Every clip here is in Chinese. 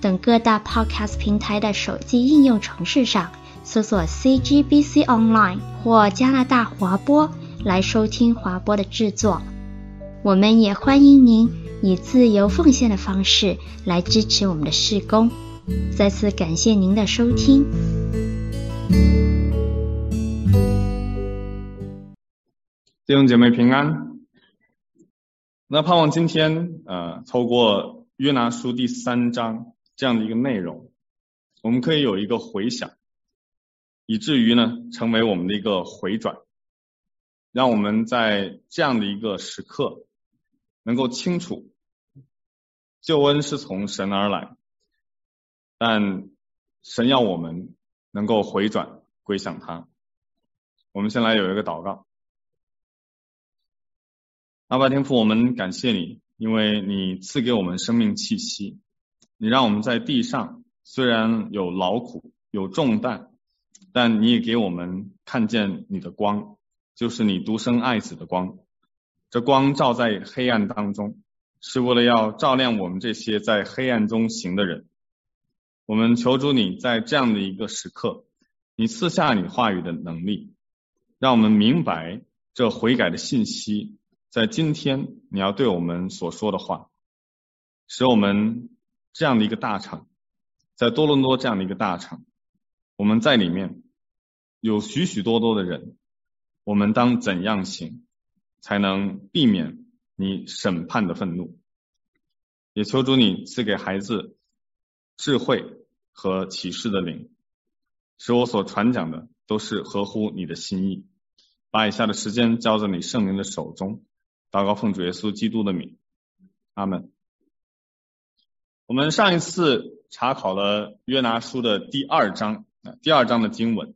等各大 Podcast 平台的手机应用程式上搜索 CGBC Online 或加拿大华播来收听华播的制作。我们也欢迎您以自由奉献的方式来支持我们的事工。再次感谢您的收听。弟兄姐妹平安。那盼望今天呃，透过约拿书第三章这样的一个内容，我们可以有一个回想，以至于呢，成为我们的一个回转，让我们在这样的一个时刻，能够清楚救恩是从神而来，但神要我们能够回转归向他。我们先来有一个祷告。阿爸天父，我们感谢你，因为你赐给我们生命气息，你让我们在地上虽然有劳苦有重担，但你也给我们看见你的光，就是你独生爱子的光。这光照在黑暗当中，是为了要照亮我们这些在黑暗中行的人。我们求主你在这样的一个时刻，你赐下你话语的能力，让我们明白这悔改的信息。在今天，你要对我们所说的话，使我们这样的一个大场，在多伦多这样的一个大场，我们在里面有许许多多的人，我们当怎样行，才能避免你审判的愤怒？也求主你赐给孩子智慧和启示的灵，使我所传讲的都是合乎你的心意。把以下的时间交在你圣灵的手中。祷告奉主耶稣基督的名，阿门。我们上一次查考了约拿书的第二章啊，第二章的经文，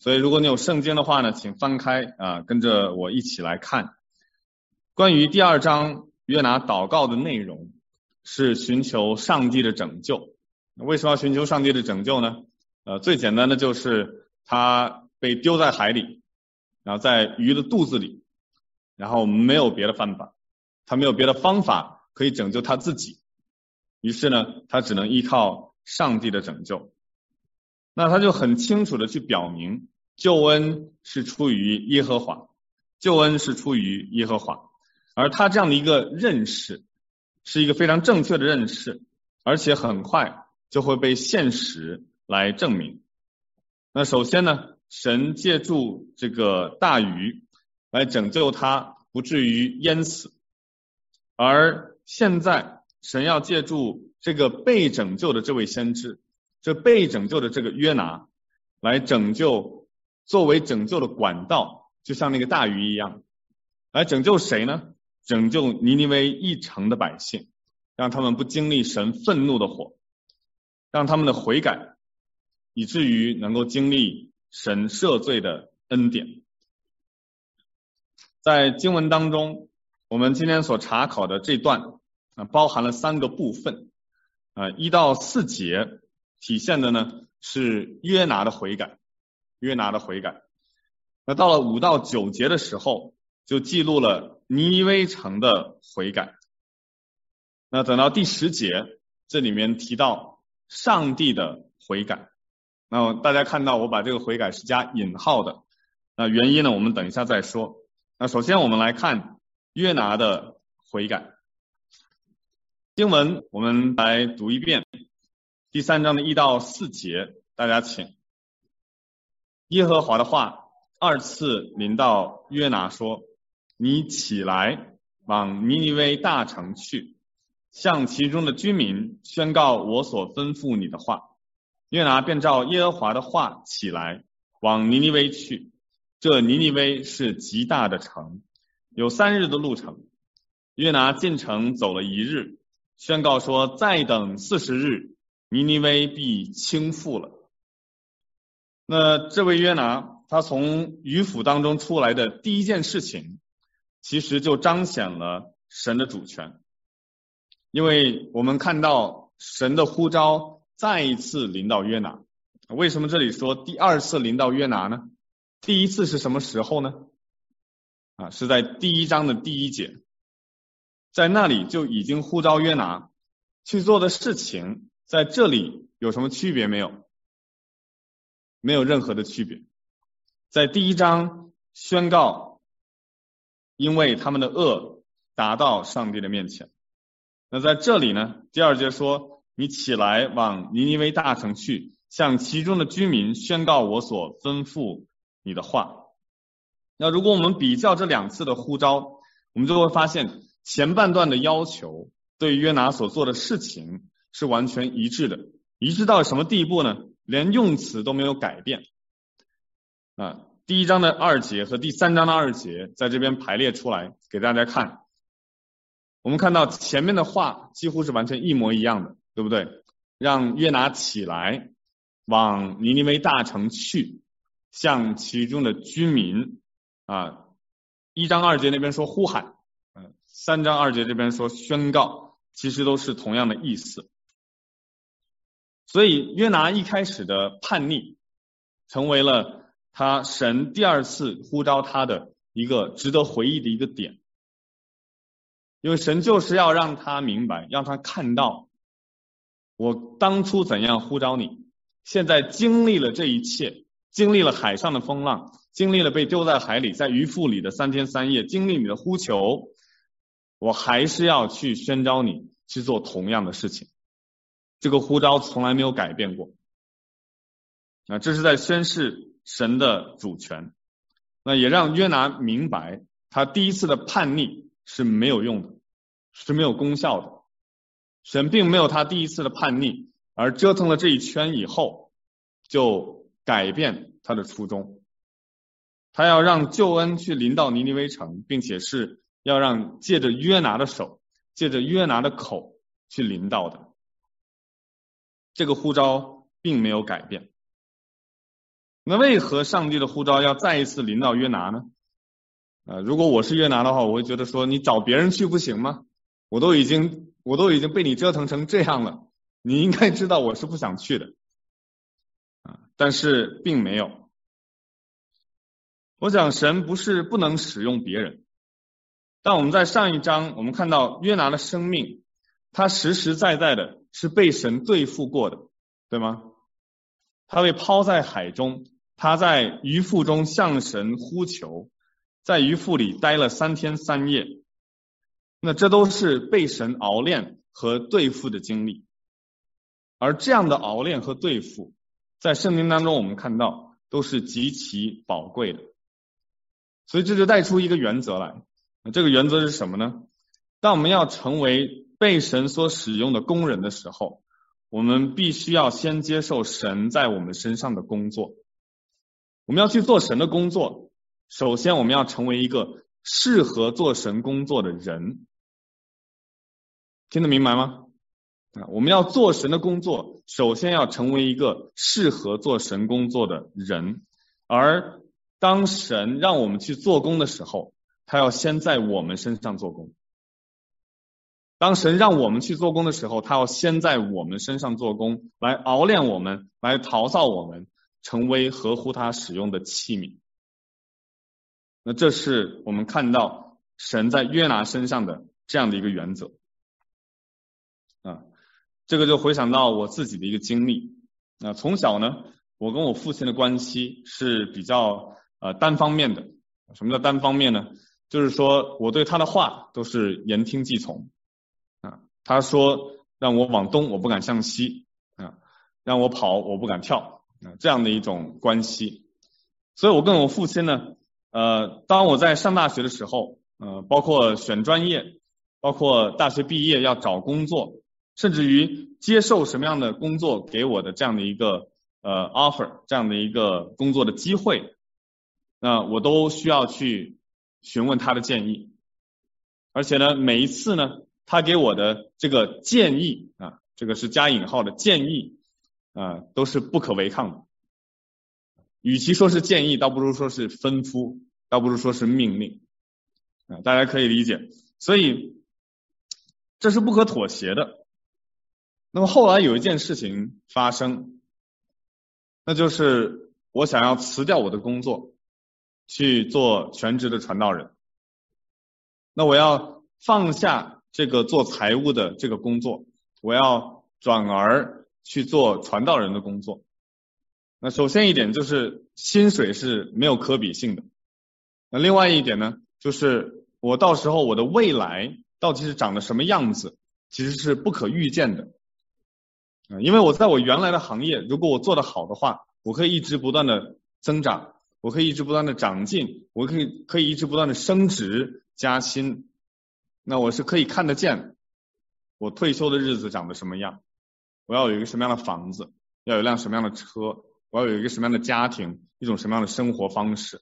所以如果你有圣经的话呢，请翻开啊，跟着我一起来看。关于第二章约拿祷告的内容是寻求上帝的拯救。为什么要寻求上帝的拯救呢？呃，最简单的就是他被丢在海里，然后在鱼的肚子里。然后没有别的办法，他没有别的方法可以拯救他自己，于是呢，他只能依靠上帝的拯救。那他就很清楚的去表明，救恩是出于耶和华，救恩是出于耶和华。而他这样的一个认识，是一个非常正确的认识，而且很快就会被现实来证明。那首先呢，神借助这个大鱼。来拯救他不至于淹死，而现在神要借助这个被拯救的这位先知，这被拯救的这个约拿，来拯救作为拯救的管道，就像那个大鱼一样，来拯救谁呢？拯救尼尼微一城的百姓，让他们不经历神愤怒的火，让他们的悔改，以至于能够经历神赦罪的恩典。在经文当中，我们今天所查考的这段啊，包含了三个部分啊，一到四节体现的呢是约拿的悔改，约拿的悔改。那到了五到九节的时候，就记录了尼威城的悔改。那等到第十节，这里面提到上帝的悔改。那大家看到我把这个悔改是加引号的，那原因呢，我们等一下再说。那首先我们来看约拿的悔改经文，我们来读一遍第三章的一到四节，大家请。耶和华的话二次临到约拿说：“你起来往尼尼微大城去，向其中的居民宣告我所吩咐你的话。”约拿便照耶和华的话起来往尼尼微去。这尼尼微是极大的城，有三日的路程。约拿进城走了一日，宣告说：“再等四十日，尼尼微必倾覆了。那这位约拿，他从鱼府当中出来的第一件事情，其实就彰显了神的主权，因为我们看到神的呼召再一次临到约拿。为什么这里说第二次临到约拿呢？第一次是什么时候呢？啊，是在第一章的第一节，在那里就已经呼召约拿去做的事情，在这里有什么区别没有？没有任何的区别。在第一章宣告，因为他们的恶达到上帝的面前。那在这里呢？第二节说：“你起来往尼尼微大城去，向其中的居民宣告我所吩咐你的话。”那如果我们比较这两次的呼召，我们就会发现前半段的要求对约拿所做的事情是完全一致的，一致到什么地步呢？连用词都没有改变啊！第一章的二节和第三章的二节在这边排列出来给大家看。我们看到前面的话几乎是完全一模一样的，对不对？让约拿起来往尼尼微大城去，向其中的居民啊，一章二节那边说呼喊，三章二节这边说宣告，其实都是同样的意思。所以约拿一开始的叛逆，成为了他神第二次呼召他的一个值得回忆的一个点，因为神就是要让他明白，让他看到我当初怎样呼召你，现在经历了这一切，经历了海上的风浪，经历了被丢在海里，在鱼腹里的三天三夜，经历你的呼求，我还是要去宣召你去做同样的事情。这个呼召从来没有改变过，啊，这是在宣示神的主权，那也让约拿明白，他第一次的叛逆是没有用的，是没有功效的。神并没有他第一次的叛逆而折腾了这一圈以后，就改变他的初衷。他要让救恩去临到尼尼微城，并且是要让借着约拿的手，借着约拿的口去临到的。这个呼召并没有改变，那为何上帝的呼召要再一次临到约拿呢？啊，如果我是约拿的话，我会觉得说，你找别人去不行吗？我都已经我都已经被你折腾成这样了，你应该知道我是不想去的，啊，但是并没有。我想神不是不能使用别人，但我们在上一章我们看到约拿的生命，他实实在在的。是被神对付过的，对吗？他被抛在海中，他在鱼腹中向神呼求，在鱼腹里待了三天三夜。那这都是被神熬炼和对付的经历，而这样的熬炼和对付，在圣经当中我们看到都是极其宝贵的。所以这就带出一个原则来，这个原则是什么呢？当我们要成为被神所使用的工人的时候，我们必须要先接受神在我们身上的工作。我们要去做神的工作，首先我们要成为一个适合做神工作的人。听得明白吗？啊，我们要做神的工作，首先要成为一个适合做神工作的人。而当神让我们去做工的时候，他要先在我们身上做工。当神让我们去做工的时候，他要先在我们身上做工，来熬炼我们，来陶造我们，成为合乎他使用的器皿。那这是我们看到神在约拿身上的这样的一个原则。啊，这个就回想到我自己的一个经历。那从小呢，我跟我父亲的关系是比较呃单方面的。什么叫单方面呢？就是说我对他的话都是言听计从啊。他说：“让我往东，我不敢向西啊；让我跑，我不敢跳啊。这样的一种关系，所以我跟我父亲呢，呃，当我在上大学的时候，呃，包括选专业，包括大学毕业要找工作，甚至于接受什么样的工作给我的这样的一个呃 offer，这样的一个工作的机会，那我都需要去询问他的建议，而且呢，每一次呢。”他给我的这个建议啊，这个是加引号的建议啊、都是不可违抗的。与其说是建议，倒不如说是吩咐，倒不如说是命令啊、大家可以理解。所以这是不可妥协的。那么后来有一件事情发生，那就是我想要辞掉我的工作，去做全职的传道人。那我要放下这个做财务的这个工作，我要转而去做传道人的工作。那首先一点就是薪水是没有可比性的。那另外一点呢，就是我到时候我的未来到底是长得什么样子，其实是不可预见的。啊，因为我在我原来的行业，如果我做得好的话，我可以一直不断的增长，我可以一直不断的长进，我可以可以一直不断的升职加薪。那我是可以看得见我退休的日子长得什么样，我要有一个什么样的房子，要有一辆什么样的车，我要有一个什么样的家庭，一种什么样的生活方式。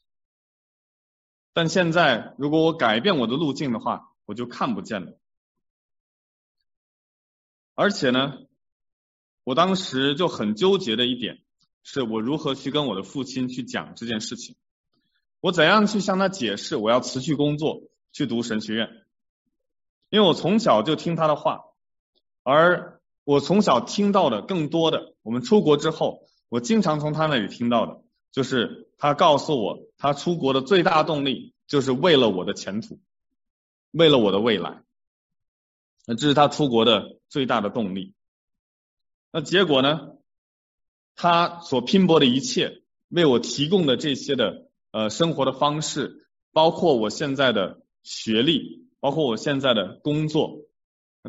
但现在，如果我改变我的路径的话，我就看不见了。而且呢，我当时就很纠结的一点，是我如何去跟我的父亲去讲这件事情，我怎样去向他解释我要辞去工作去读神学院，因为我从小就听他的话，而我从小听到的更多的，我们出国之后，我经常从他那里听到的，就是他告诉我，他出国的最大动力就是为了我的前途，为了我的未来，那这是他出国的最大的动力。那结果呢？他所拼搏的一切，为我提供的这些的呃生活的方式，包括我现在的学历，包括我现在的工作，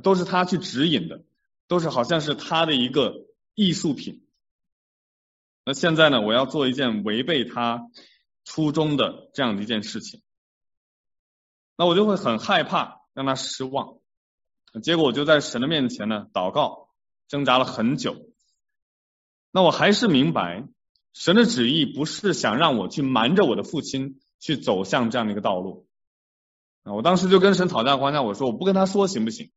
都是他去指引的，都是好像是他的一个艺术品。那现在呢，我要做一件违背他初衷的这样的一件事情，那我就会很害怕让他失望。结果我就在神的面前呢祷告。挣扎了很久，那我还是明白，神的旨意不是想让我去瞒着我的父亲去走向这样的一个道路。啊，我当时就跟神讨价还价，我说我不跟他说行不行？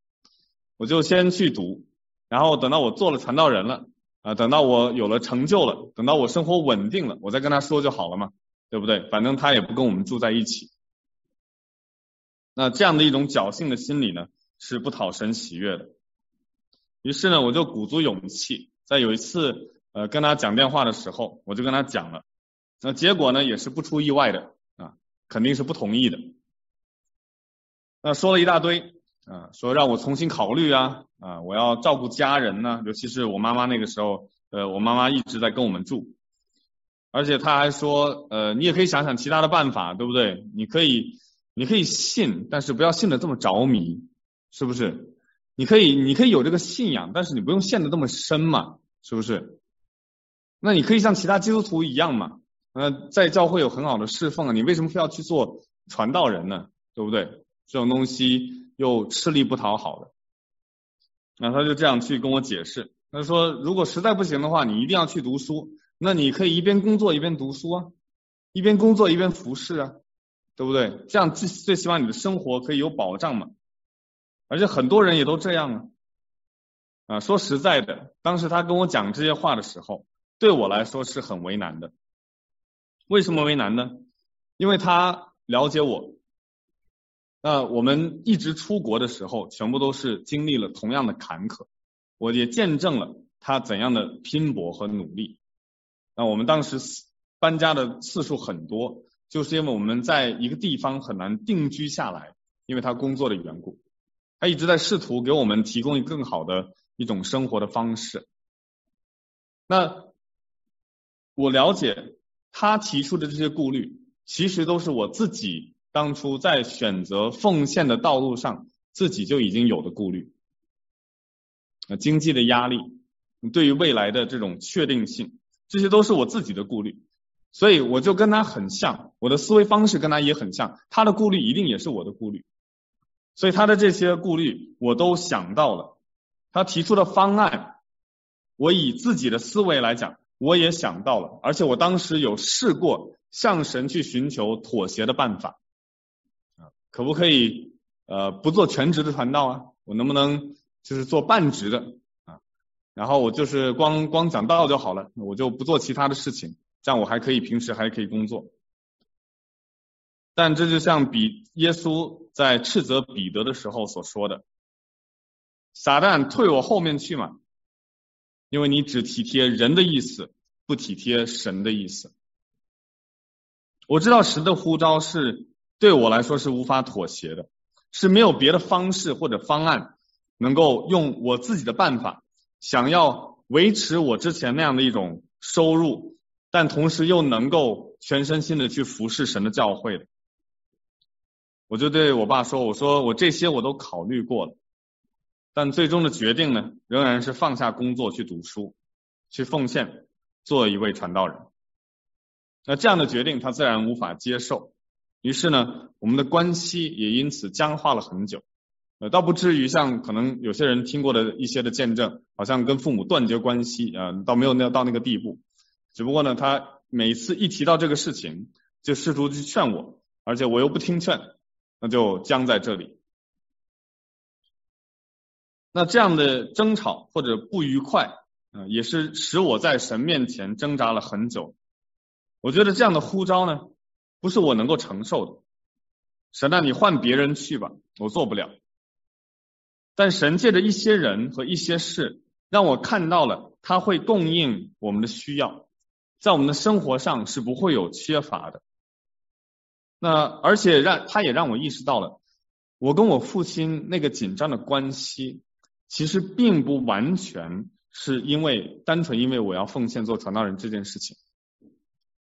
我就先去读，然后等到我做了传道人了，啊，等到我有了成就了，等到我生活稳定了，我再跟他说就好了嘛，对不对？反正他也不跟我们住在一起。那这样的一种侥幸的心理呢，是不讨神喜悦的。于是呢，我就鼓足勇气，在有一次呃跟他讲电话的时候，我就跟他讲了。那结果呢，也是不出意外的啊，肯定是不同意的。那说了一大堆啊，说让我重新考虑啊啊，我要照顾家人呢，尤其是我妈妈那个时候，呃，我妈妈一直在跟我们住，而且他还说，呃，你也可以想想其他的办法，对不对？你可以你可以信，但是不要信得这么着迷，是不是？你可以，你可以有这个信仰，但是你不用陷得这么深嘛，是不是？那你可以像其他基督徒一样嘛，呃，在教会有很好的侍奉啊，你为什么非要去做传道人呢？对不对？这种东西又吃力不讨好的。那他就这样去跟我解释，他说如果实在不行的话，你一定要去读书，那你可以一边工作一边读书啊，一边工作一边服侍啊，对不对？这样最最起码你的生活可以有保障嘛。而且很多人也都这样啊，啊，说实在的，当时他跟我讲这些话的时候，对我来说是很为难的。为什么为难呢？因为他了解我，那我们一直出国的时候，全部都是经历了同样的坎坷，我也见证了他怎样的拼搏和努力。那我们当时搬家的次数很多，就是因为我们在一个地方很难定居下来，因为他工作的缘故。他一直在试图给我们提供一更好的一种生活的方式。那我了解他提出的这些顾虑，其实都是我自己当初在选择奉献的道路上自己就已经有的顾虑。啊经济的压力，对于未来的这种确定性，这些都是我自己的顾虑。所以我就跟他很像，我的思维方式跟他也很像，他的顾虑一定也是我的顾虑。所以他的这些顾虑我都想到了，他提出的方案，我以自己的思维来讲，我也想到了，而且我当时有试过向神去寻求妥协的办法，啊，可不可以呃不做全职的传道啊？我能不能就是做半职的啊？然后我就是光光讲道就好了，我就不做其他的事情，这样我还可以平时还可以工作。但这就像比耶稣在斥责彼得的时候所说的：“撒旦退我后面去嘛，因为你只体贴人的意思，不体贴神的意思。”我知道神的呼召是对我来说是无法妥协的，是没有别的方式或者方案能够用我自己的办法。想要维持我之前那样的一种收入，但同时又能够全身心的去服侍神的教会的，我就对我爸说：“我说我这些我都考虑过了，但最终的决定呢，仍然是放下工作去读书，去奉献，做一位传道人。”那这样的决定他自然无法接受，于是呢，我们的关系也因此僵化了很久。呃，倒不至于像可能有些人听过的一些的见证，好像跟父母断绝关系啊，呃，倒没有那到那个地步。只不过呢，他每次一提到这个事情，就试图去劝我，而且我又不听劝，那就僵在这里。那这样的争吵或者不愉快，啊，也是使我在神面前挣扎了很久。我觉得这样的呼召呢，不是我能够承受的。神啊，你换别人去吧，我做不了。但神借着一些人和一些事，让我看到了他会供应我们的需要，在我们的生活上是不会有缺乏的。那而且让他也让我意识到了，我跟我父亲那个紧张的关系，其实并不完全是因为单纯因为我要奉献做传道人这件事情，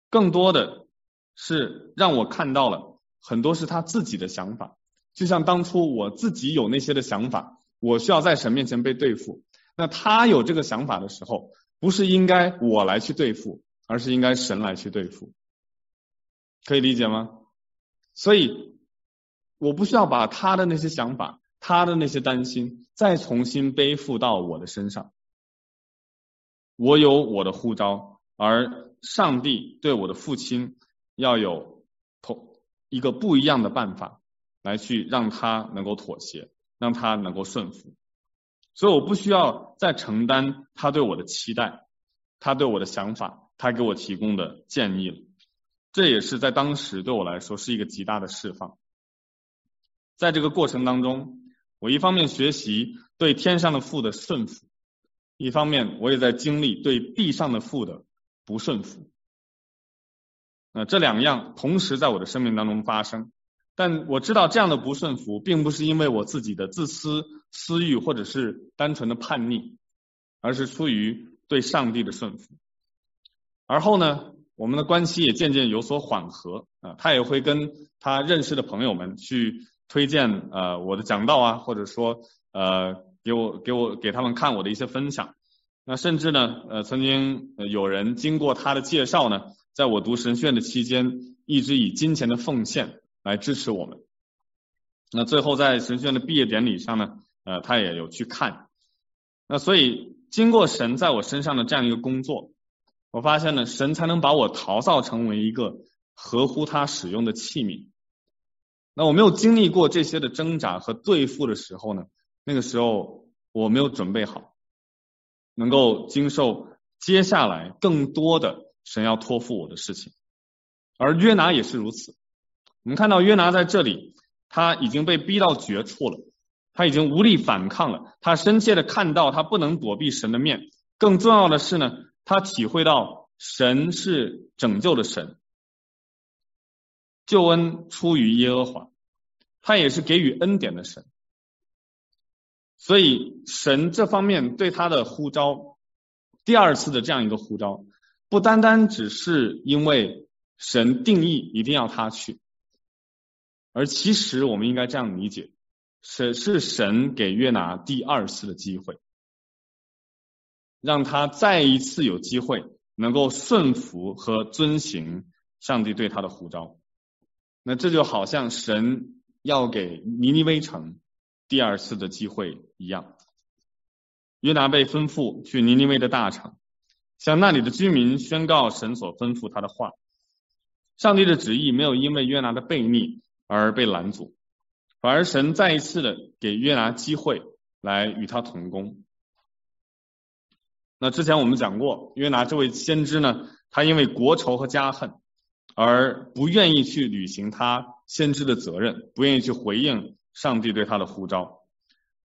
更多的是让我看到了很多是他自己的想法，就像当初我自己有那些的想法。我需要在神面前被对付，那他有这个想法的时候，不是应该我来去对付，而是应该神来去对付，可以理解吗？所以我不需要把他的那些想法、他的那些担心再重新背负到我的身上。我有我的呼召，而上帝对我的父亲要有同一个不一样的办法来去让他能够妥协。让他能够顺服，所以我不需要再承担他对我的期待，他对我的想法，他给我提供的建议了。这也是在当时对我来说是一个极大的释放。在这个过程当中，我一方面学习对天上的父的顺服，一方面我也在经历对地上的父的不顺服。那这两样同时在我的生命当中发生。但我知道这样的不顺服，并不是因为我自己的自私、私欲，或者是单纯的叛逆，而是出于对上帝的顺服。而后呢，我们的关系也渐渐有所缓和啊，他也会跟他认识的朋友们去推荐呃我的讲道啊，或者说呃给我给我给他们看我的一些分享。那甚至呢，呃曾经有人经过他的介绍呢，在我读神学院的期间，一直以金钱的奉献。来支持我们。那最后在神学院的毕业典礼上呢，呃，他也有去看。那所以经过神在我身上的这样一个工作，我发现呢，神才能把我陶造成为一个合乎他使用的器皿。那我没有经历过这些的挣扎和对付的时候呢，那个时候我没有准备好，能够经受接下来更多的神要托付我的事情。而约拿也是如此。我们看到约拿在这里，他已经被逼到绝处了，他已经无力反抗了。他深切的看到，他不能躲避神的面。更重要的是呢，他体会到神是拯救的神，救恩出于耶和华，他也是给予恩典的神。所以神这方面对他的呼召，第二次的这样一个呼召，不单单只是因为神定义一定要他去。而其实我们应该这样理解，是是神给约拿第二次的机会，让他再一次有机会能够顺服和遵行上帝对他的呼召。那这就好像神要给尼尼微城第二次的机会一样。约拿被吩咐去尼尼微的大城，向那里的居民宣告神所吩咐他的话。上帝的旨意没有因为约拿的悖逆。而被拦阻，反而神再一次的给约拿机会来与他同工。那之前我们讲过，约拿这位先知呢，他因为国仇和家恨，而不愿意去履行他先知的责任，不愿意去回应上帝对他的呼召，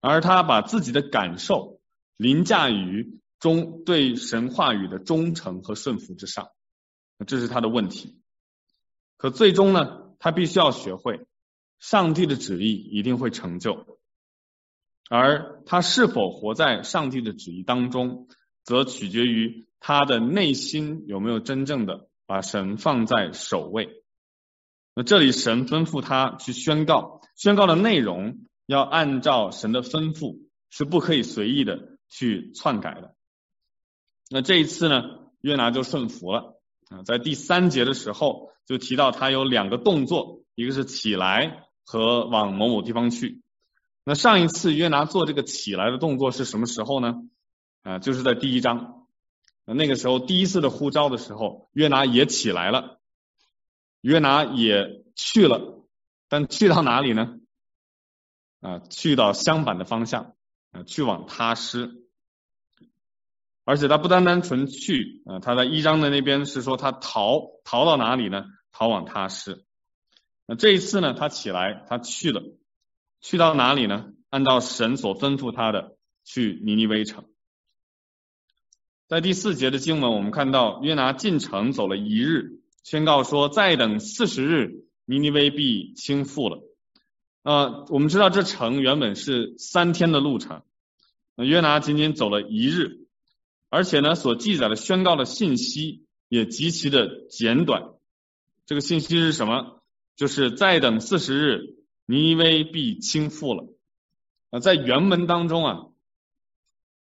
而他把自己的感受凌驾于忠对神话语的忠诚和顺服之上，这是他的问题。可最终呢，他必须要学会，上帝的旨意一定会成就，而他是否活在上帝的旨意当中，则取决于他的内心有没有真正的把神放在首位。那这里神吩咐他去宣告，宣告的内容要按照神的吩咐，是不可以随意的去篡改的。那这一次呢，约拿就顺服了啊，在第三节的时候就提到他有两个动作，一个是起来和往某某地方去。那上一次约拿做这个起来的动作是什么时候呢？啊，就是在第一章，那个时候第一次的呼召的时候，约拿也起来了，约拿也去了，但去到哪里呢？啊，去到相反的方向，啊，去往他施。而且他不单单纯去啊，他在一章的那边是说他逃，逃到哪里呢？逃往他施。那这一次呢，他起来，他去了，去到哪里呢？按照神所吩咐他的，去尼尼微城。在第四节的经文，我们看到约拿进城走了一日，宣告说再等四十日，尼尼微必倾覆了。呃，我们知道这城原本是三天的路程，约拿仅仅走了一日。而且呢，所记载的宣告的信息也极其的简短。这个信息是什么？就是再等四十日，尼尼微必倾覆了。啊，在原文当中啊，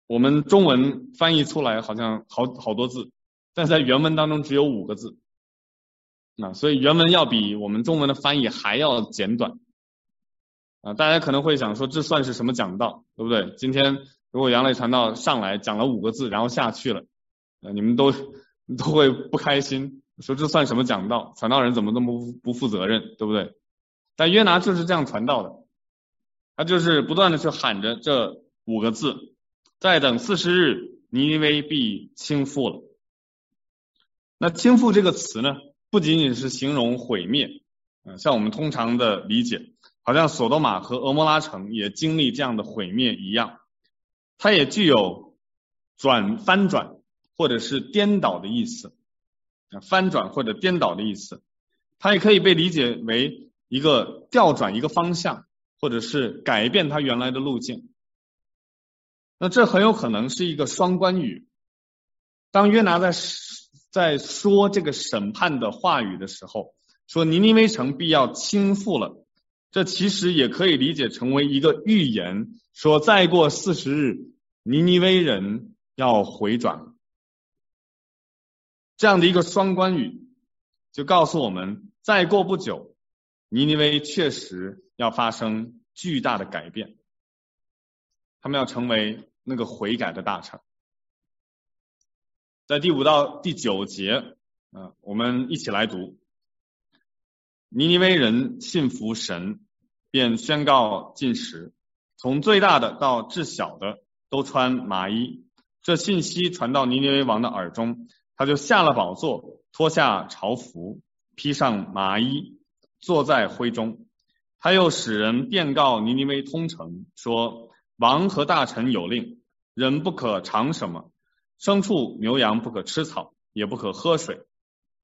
我们中文翻译出来好像好好多字，但在原文当中只有五个字。啊，所以原文要比我们中文的翻译还要简短。啊，大家可能会想说，这算是什么讲道，对不对？今天。如果杨磊传道上来讲了五个字，然后下去了，呃，你们都都会不开心，说这算什么讲道？传道人怎么那么不不负责任，对不对？但约拿就是这样传道的，他就是不断的去喊着这五个字：再等四十日，尼尼微必倾覆了。那倾覆这个词呢，不仅仅是形容毁灭，嗯，像我们通常的理解，好像索多玛和蛾摩拉城也经历这样的毁灭一样。它也具有转翻转或者是颠倒的意思，翻转或者颠倒的意思，它也可以被理解为一个调转一个方向，或者是改变它原来的路径。那这很有可能是一个双关语。当约拿在在说这个审判的话语的时候，说尼尼微城必要倾覆了，这其实也可以理解成为一个预言。说再过四十日，尼尼微人要回转，这样的一个双关语，就告诉我们，再过不久，尼尼微确实要发生巨大的改变，他们要成为那个悔改的大臣。在第五到第九节，啊，我们一起来读：尼尼微人信服神，便宣告禁食。从最大的到至小的都穿麻衣，这信息传到尼尼微王的耳中，他就下了宝座，脱下朝服，披上麻衣，坐在灰中。他又使人遍告尼尼微通城，说：王和大臣有令，人不可尝什么，牲畜牛羊不可吃草，也不可喝水，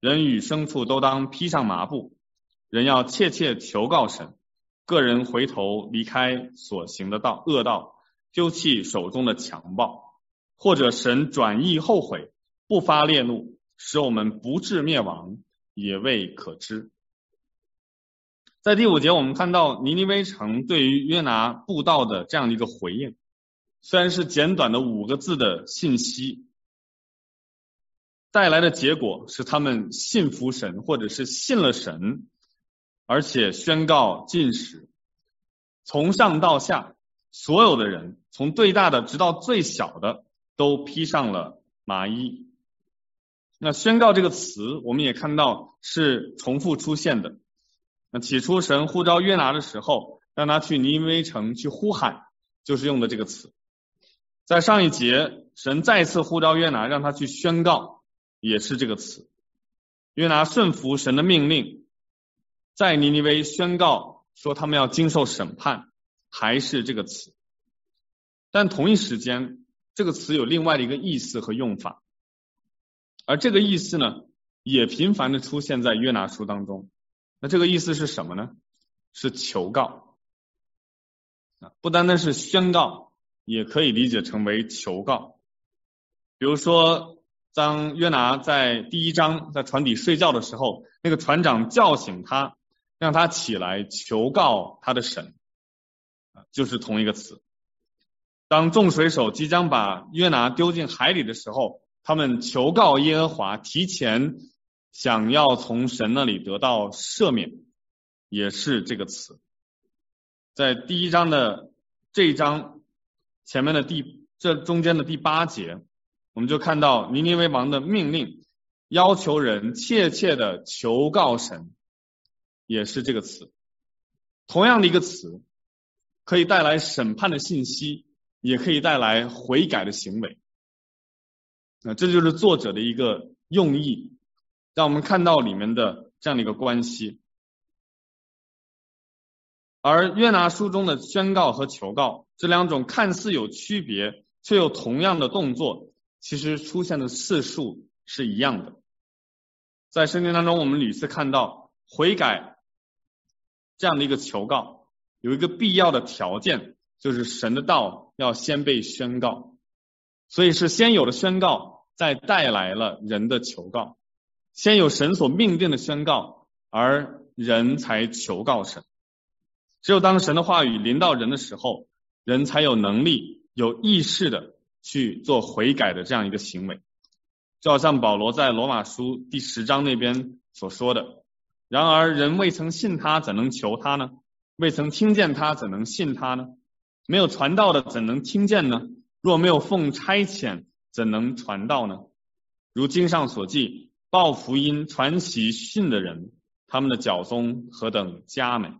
人与牲畜都当披上麻布，人要切切求告神。个人回头离开所行的道恶道，丢弃手中的强暴，或者神转意后悔，不发烈怒，使我们不至灭亡，也未可知。在第五节，我们看到尼尼微城对于约拿布道的这样一个回应，虽然是简短的五个字的信息，带来的结果是他们信服神，或者是信了神。而且宣告禁食，从上到下，所有的人，从最大的直到最小的，都披上了麻衣。那宣告这个词，我们也看到是重复出现的。那起初神呼召约拿的时候，让他去尼尼微城去呼喊，就是用的这个词。在上一节，神再次呼召约拿，让他去宣告，也是这个词。约拿顺服神的命令，在尼尼微宣告说他们要经受审判，还是这个词。但同一时间，这个词有另外的一个意思和用法，而这个意思呢，也频繁的出现在约拿书当中。那这个意思是什么呢？是求告。啊，不单单是宣告，也可以理解成为求告。比如说，当约拿在第一章在船底睡觉的时候，那个船长叫醒他，让他起来求告他的神，就是同一个词。当众水手即将把约拿丢进海里的时候，他们求告耶和华，提前想要从神那里得到赦免，也是这个词。在第一章的这一章前面的第这中间的第八节，我们就看到尼尼微王的命令，要求人切切的求告神，也是这个词。同样的一个词，可以带来审判的信息。也可以带来悔改的行为，那这就是作者的一个用意，让我们看到里面的这样的一个关系。而约拿书中的宣告和求告这两种看似有区别却又同样的动作，其实出现的次数是一样的。在圣经当中，我们屡次看到悔改这样的一个求告，有一个必要的条件，就是神的道。要先被宣告，所以是先有的宣告，再带来了人的求告。先有神所命定的宣告，而人才求告神。只有当神的话语临到人的时候，人才有能力、有意识的去做悔改的这样一个行为。就好像保罗在罗马书第十章那边所说的：“然而人未曾信他，怎能求他呢？未曾听见他，怎能信他呢？”没有传道的怎能听见呢？若没有奉差遣，怎能传道呢？如经上所记，报福音、传喜讯的人，他们的脚踪何等佳美！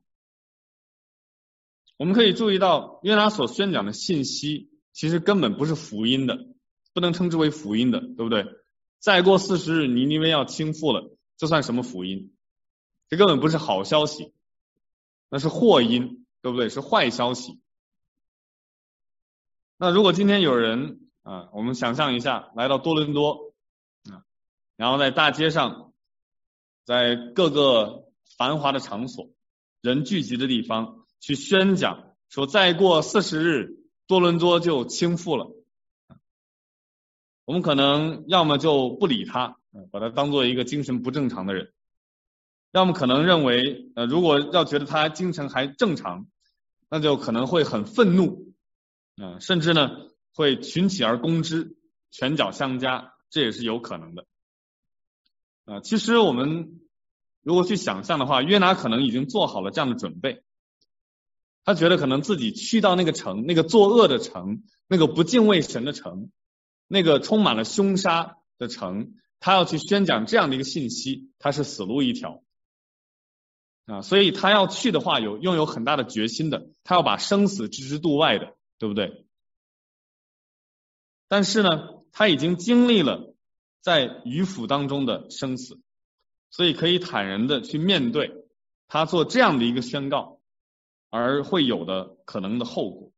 我们可以注意到，约拿所宣讲的信息，其实根本不是福音的，不能称之为福音的，对不对？再过四十日，尼尼微要倾覆了，这算什么福音？这根本不是好消息，那是祸音，对不对？是坏消息。那如果今天有人啊，我们想象一下，来到多伦多啊，然后在大街上，在各个繁华的场所、人聚集的地方去宣讲，说再过四十日，多伦多就倾覆了。我们可能要么就不理他，把他当做一个精神不正常的人；要么可能认为，呃，如果要觉得他精神还正常，那就可能会很愤怒。啊，甚至呢会群起而攻之，拳脚相加，这也是有可能的。啊，其实我们如果去想象的话，约拿可能已经做好了这样的准备。他觉得可能自己去到那个城，那个作恶的城，那个不敬畏神的城，那个充满了凶杀的城，他要去宣讲这样的一个信息，他是死路一条。啊，所以他要去的话，有拥有很大的决心的，他要把生死置之度外的。对不对？但是呢，他已经经历了在鱼府当中的生死，所以可以坦然的去面对他做这样的一个宣告而会有的可能的后果。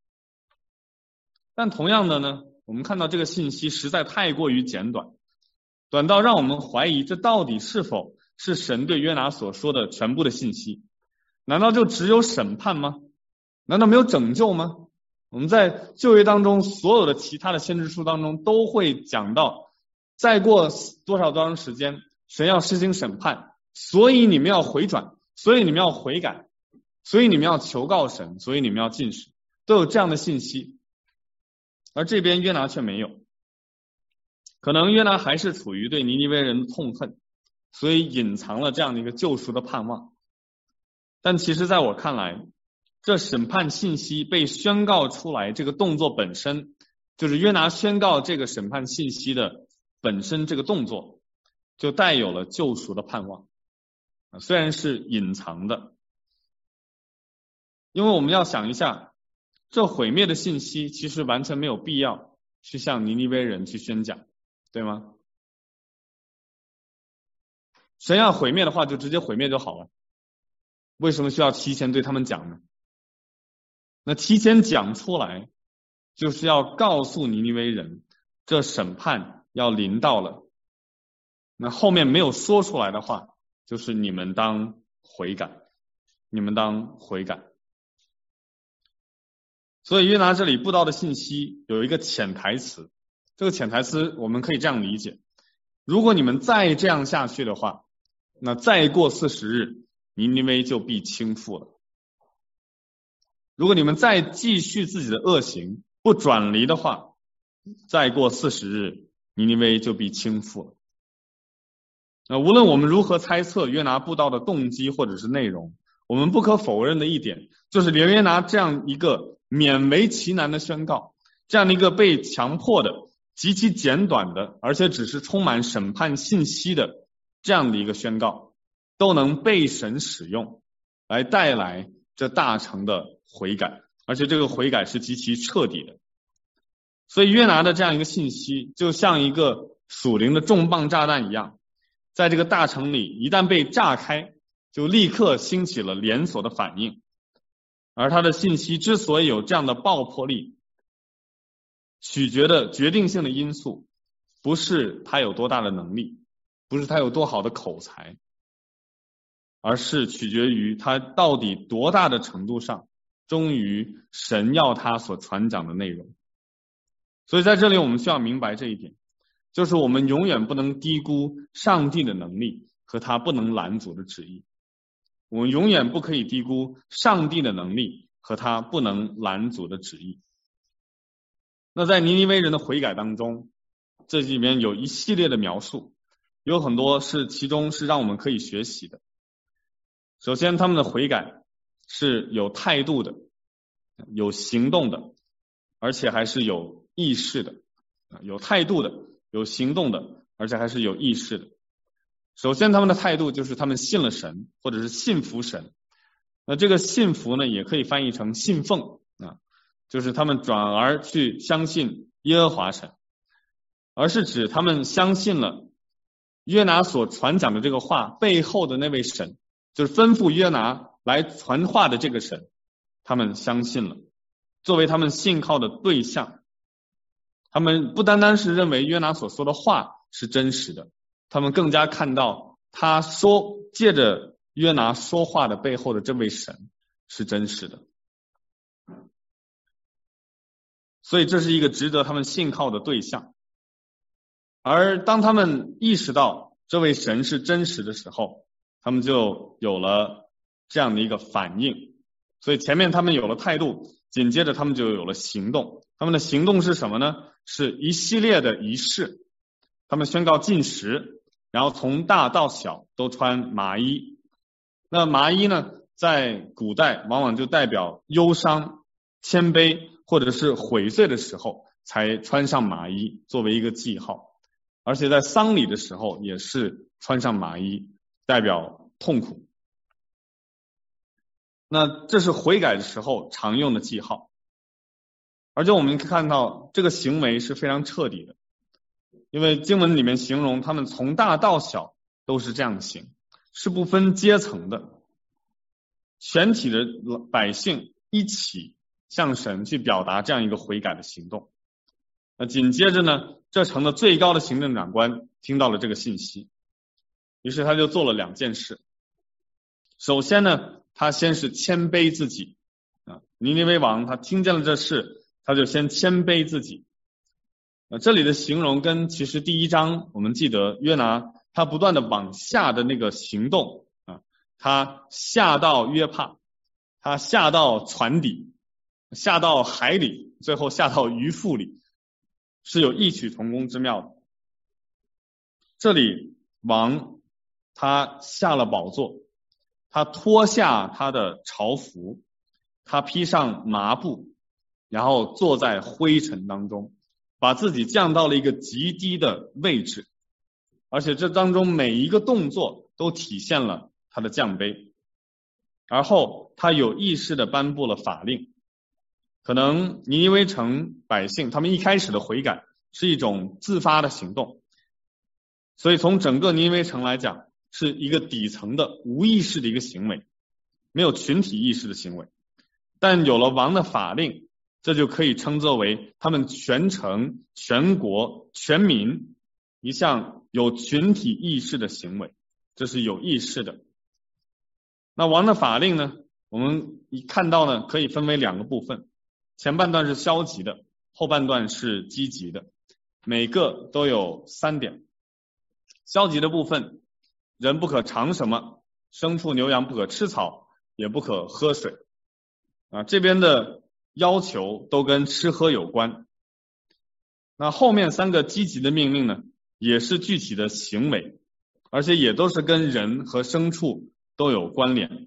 但同样的呢，我们看到这个信息实在太过于简短，短到让我们怀疑这到底是否是神对约拿所说的全部的信息？难道就只有审判吗？难道没有拯救吗？我们在旧约当中，所有的其他的先知书当中都会讲到，再过多少多长时间，神要施行审判，所以你们要回转，所以你们要悔改，所以你们要求告神，所以你们要进食，都有这样的信息。而这边约拿却没有，可能约拿还是处于对尼尼微人的痛恨，所以隐藏了这样的一个救赎的盼望。但其实在我看来，这审判信息被宣告出来，这个动作本身就是约拿宣告这个审判信息的本身，这个动作就带有了救赎的盼望，虽然是隐藏的，因为我们要想一下，这毁灭的信息其实完全没有必要去向尼尼微人去宣讲，对吗？神要毁灭的话，就直接毁灭就好了。为什么需要提前对他们讲呢？那提前讲出来，就是要告诉尼尼微人，这审判要临到了。那后面没有说出来的话，就是你们当悔改，你们当悔改。所以约拿这里布道的信息有一个潜台词，这个潜台词我们可以这样理解：如果你们再这样下去的话，那再过四十日，尼尼微就必倾覆了。如果你们再继续自己的恶行，不转离的话，再过四十日，尼尼微就必倾覆了。那无论我们如何猜测约拿布道的动机或者是内容，我们不可否认的一点，就是连约拿这样一个勉为其难的宣告，这样的一个被强迫的、极其简短的，而且只是充满审判信息的这样的一个宣告，都能被神使用来带来这大成的。悔改，而且这个悔改是极其彻底的，所以约拿的这样一个信息，就像一个属灵的重磅炸弹一样，在这个大城里一旦被炸开，就立刻兴起了连锁的反应。而他的信息之所以有这样的爆破力，取决的决定性的因素，不是他有多大的能力，不是他有多好的口才，而是取决于他到底多大的程度上。忠于神要他所传讲的内容，所以在这里我们需要明白这一点，就是我们永远不能低估上帝的能力和他不能拦阻的旨意。我们永远不可以低估上帝的能力和他不能拦阻的旨意。那在尼尼微人的悔改当中，这里面有一系列的描述，有很多是其中是让我们可以学习的。首先，他们的悔改。是有态度的，有行动的，而且还是有意识的，有态度的，有行动的，而且还是有意识的。首先，他们的态度就是他们信了神，或者是信服神。那这个信服呢，也可以翻译成信奉啊，就是他们转而去相信耶和华神，而是指他们相信了约拿所传讲的这个话背后的那位神，就是吩咐约拿。来传话的这个神，他们相信了，作为他们信靠的对象，他们不单单是认为约拿所说的话是真实的，他们更加看到他说借着约拿说话的背后的这位神是真实的，所以这是一个值得他们信靠的对象。而当他们意识到这位神是真实的时候，他们就有了。这样的一个反应，所以前面他们有了态度，紧接着他们就有了行动。他们的行动是什么呢？是一系列的仪式。他们宣告禁食，然后从大到小都穿麻衣。那麻衣呢，在古代往往就代表忧伤、谦卑或者是悔罪的时候才穿上麻衣作为一个记号，而且在丧礼的时候也是穿上麻衣，代表痛苦。那这是悔改的时候常用的记号，而且我们看到这个行为是非常彻底的，因为经文里面形容他们从大到小都是这样行，是不分阶层的，全体的百姓一起向神去表达这样一个悔改的行动。那紧接着呢，这城的最高的行政长官听到了这个信息，于是他就做了两件事，首先呢。他先是谦卑自己啊，尼尼微王他听见了这事，他就先谦卑自己。啊，这里的形容跟其实第一章我们记得约拿他不断的往下的那个行动啊，他下到约帕，他下到船底，下到海里，最后下到鱼腹里，是有异曲同工之妙的。这里王他下了宝座。他脱下他的朝服，他披上麻布，然后坐在灰尘当中，把自己降到了一个极低的位置，而且这当中每一个动作都体现了他的降卑。而后他有意识的颁布了法令，可能尼尼微城百姓他们一开始的悔改是一种自发的行动，所以从整个尼尼微城来讲，是一个底层的无意识的一个行为，没有群体意识的行为。但有了王的法令，这就可以称作为他们全城、全国、全民一项有群体意识的行为，这是有意识的。那王的法令呢？我们一看到呢，可以分为两个部分，前半段是消极的，后半段是积极的，每个都有三点。消极的部分，人不可尝什么，牲畜牛羊不可吃草，也不可喝水。啊，这边的要求都跟吃喝有关。那后面三个积极的命令呢，也是具体的行为，而且也都是跟人和牲畜。都有关联。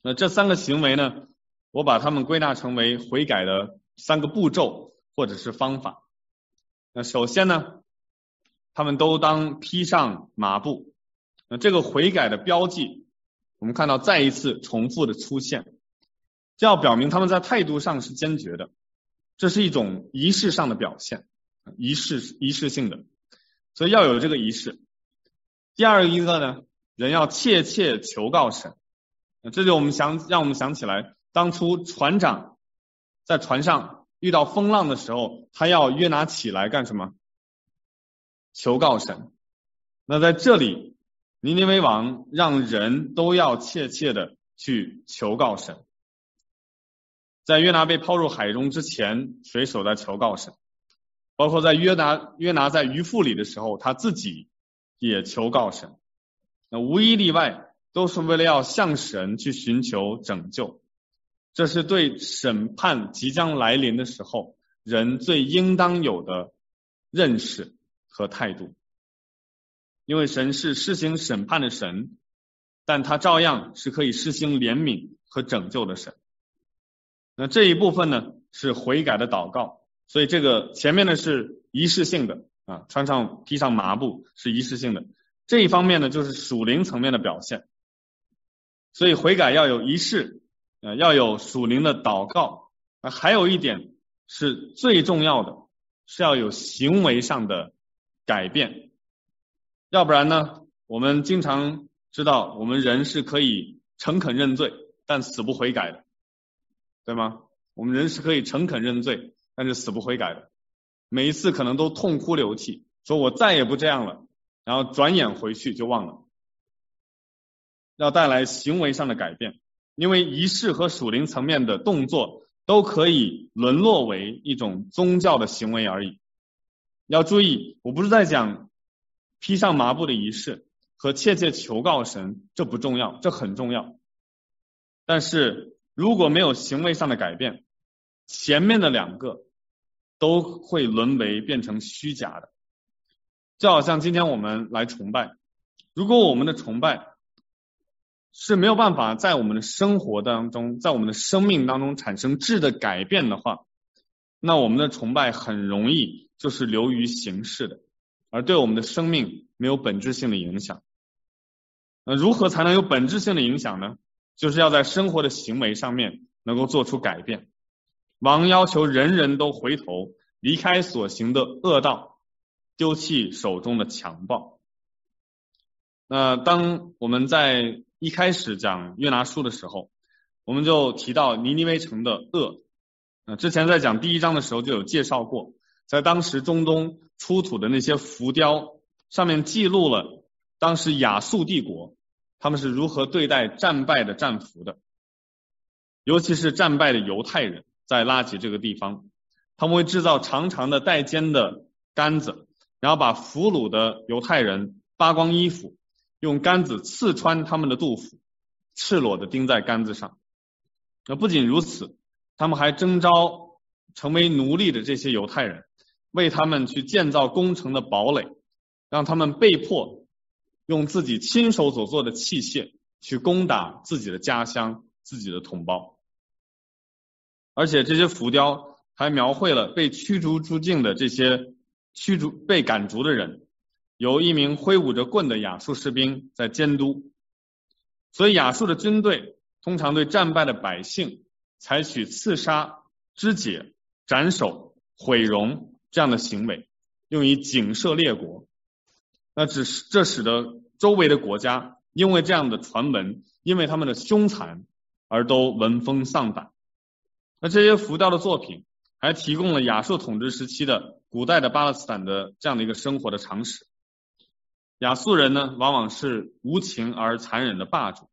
那这三个行为呢，我把它们归纳成为悔改的三个步骤或者是方法。那首先呢，他们都当披上麻布。那这个悔改的标记，我们看到再一次重复的出现，这要表明他们在态度上是坚决的。这是一种仪式上的表现，仪式仪式性的，所以要有这个仪式。第二一个呢？人要切切求告神，这就我们想让我们想起来，当初船长在船上遇到风浪的时候，他要约拿起来干什么？求告神。那在这里，尼尼微王让人都要切切的去求告神。在约拿被抛入海中之前，水手在求告神；包括在约拿约拿在鱼腹里的时候，他自己也求告神。那无一例外都是为了要向神去寻求拯救，这是对审判即将来临的时候人最应当有的认识和态度。因为神是施行审判的神，但他照样是可以施行怜悯和拯救的神。那这一部分呢，是悔改的祷告，所以这个前面的是仪式性的啊，穿上披上麻布是仪式性的。这一方面呢，就是属灵层面的表现，所以悔改要有仪式，呃，要有属灵的祷告，啊，还有一点是最重要的，是要有行为上的改变，要不然呢，我们经常知道，我们人是可以诚恳认罪，但死不悔改的，对吗？我们人是可以诚恳认罪，但是死不悔改的，每一次可能都痛哭流涕，说我再也不这样了。然后转眼回去就忘了，要带来行为上的改变，因为仪式和属灵层面的动作都可以沦落为一种宗教的行为而已。要注意，我不是在讲披上麻布的仪式和切切求告神，这不重要，这很重要。但是如果没有行为上的改变，前面的两个都会沦为变成虚假的。就好像今天我们来崇拜，如果我们的崇拜是没有办法在我们的生活当中，在我们的生命当中产生质的改变的话，那我们的崇拜很容易就是流于形式的，而对我们的生命没有本质性的影响。那如何才能有本质性的影响呢？就是要在生活的行为上面能够做出改变。王要求人人都回头，离开所行的恶道。丢弃手中的强暴。那当我们在一开始讲约拿书的时候，我们就提到尼尼微城的恶。那之前在讲第一章的时候就有介绍过，在当时中东出土的那些浮雕上面记录了当时亚述帝国他们是如何对待战败的战俘的，尤其是战败的犹太人，在拉结这个地方，他们会制造长长的带尖的杆子。然后把俘虏的犹太人扒光衣服，用杆子刺穿他们的肚腹，赤裸的钉在杆子上。那不仅如此，他们还征召成为奴隶的这些犹太人，为他们去建造工程的堡垒，让他们被迫用自己亲手所做的器械去攻打自己的家乡、自己的同胞。而且这些浮雕还描绘了被驱逐出境的这些。驱逐被赶逐的人，由一名挥舞着棍的亚述士兵在监督，所以亚述的军队通常对战败的百姓采取刺杀肢解、斩首、毁容这样的行为，用以警慑列国。那只是这使得周围的国家因为这样的传闻，因为他们的凶残而都闻风丧胆。那这些浮雕的作品还提供了亚述统治时期的古代的巴勒斯坦的这样的一个生活的常识。亚述人呢，往往是无情而残忍的霸主。